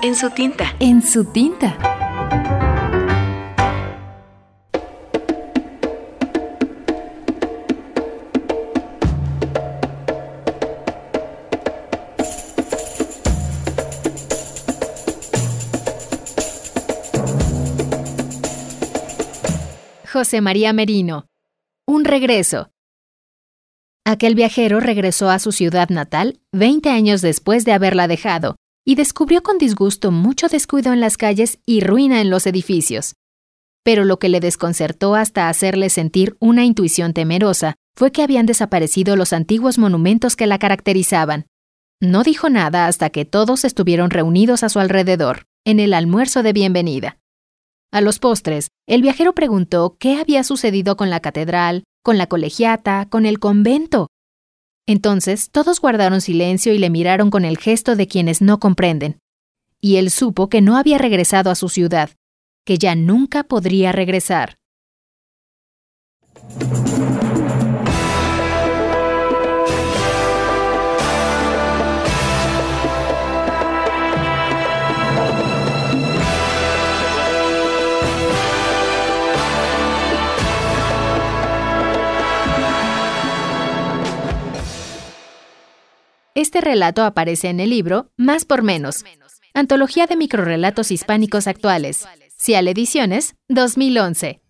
En su tinta. En su tinta. José María Merino. Un regreso. Aquel viajero regresó a su ciudad natal 20 años después de haberla dejado y descubrió con disgusto mucho descuido en las calles y ruina en los edificios. Pero lo que le desconcertó hasta hacerle sentir una intuición temerosa fue que habían desaparecido los antiguos monumentos que la caracterizaban. No dijo nada hasta que todos estuvieron reunidos a su alrededor, en el almuerzo de bienvenida. A los postres, el viajero preguntó qué había sucedido con la catedral, con la colegiata, con el convento. Entonces todos guardaron silencio y le miraron con el gesto de quienes no comprenden. Y él supo que no había regresado a su ciudad, que ya nunca podría regresar. Este relato aparece en el libro Más por Menos, Antología de Microrelatos Hispánicos Actuales, Cial Ediciones, 2011.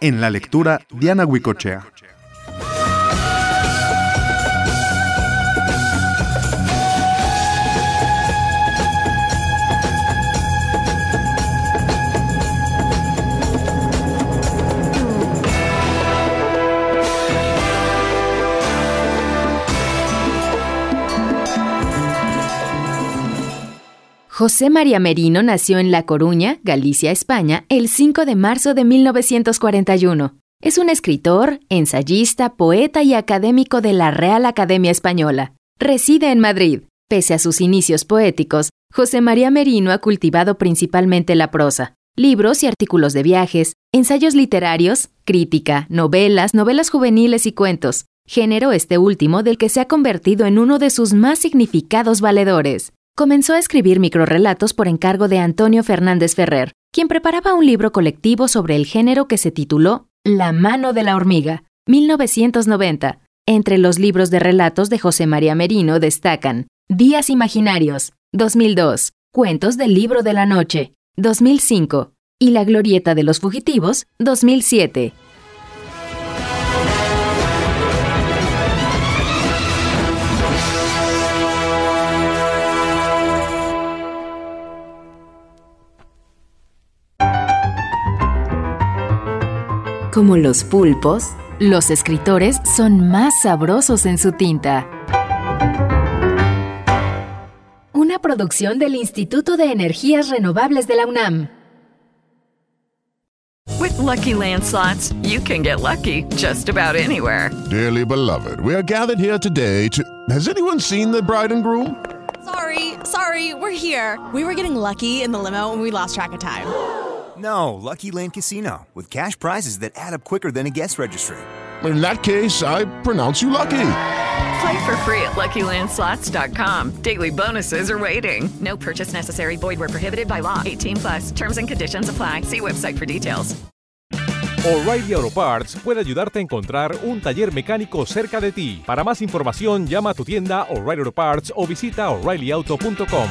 En la lectura, Diana Huicochea. José María Merino nació en La Coruña, Galicia, España, el 5 de marzo de 1941. Es un escritor, ensayista, poeta y académico de la Real Academia Española. Reside en Madrid. Pese a sus inicios poéticos, José María Merino ha cultivado principalmente la prosa, libros y artículos de viajes, ensayos literarios, crítica, novelas, novelas juveniles y cuentos, género este último del que se ha convertido en uno de sus más significados valedores. Comenzó a escribir microrelatos por encargo de Antonio Fernández Ferrer, quien preparaba un libro colectivo sobre el género que se tituló La mano de la hormiga, 1990. Entre los libros de relatos de José María Merino destacan Días Imaginarios, 2002, Cuentos del Libro de la Noche, 2005, y La Glorieta de los Fugitivos, 2007. Como los pulpos, los escritores son más sabrosos en su tinta. Una producción del Instituto de Energías Renovables de la UNAM. With Lucky Land slots, you can get lucky just about anywhere. Dearly beloved, we are gathered here today to. Has anyone seen the bride and groom? Sorry, sorry, we're here. We were getting lucky in the limo and we lost track of time. No, Lucky Land Casino, with cash prizes that add up quicker than a guest registry. In that case, I pronounce you lucky. Play for free at LuckyLandSlots.com. Daily bonuses are waiting. No purchase necessary. Void where prohibited by law. 18 plus. Terms and conditions apply. See website for details. O'Reilly Auto Parts puede ayudarte a encontrar un taller mecánico cerca de ti. Para más información, llama a tu tienda O'Reilly Auto Parts o visita O'ReillyAuto.com.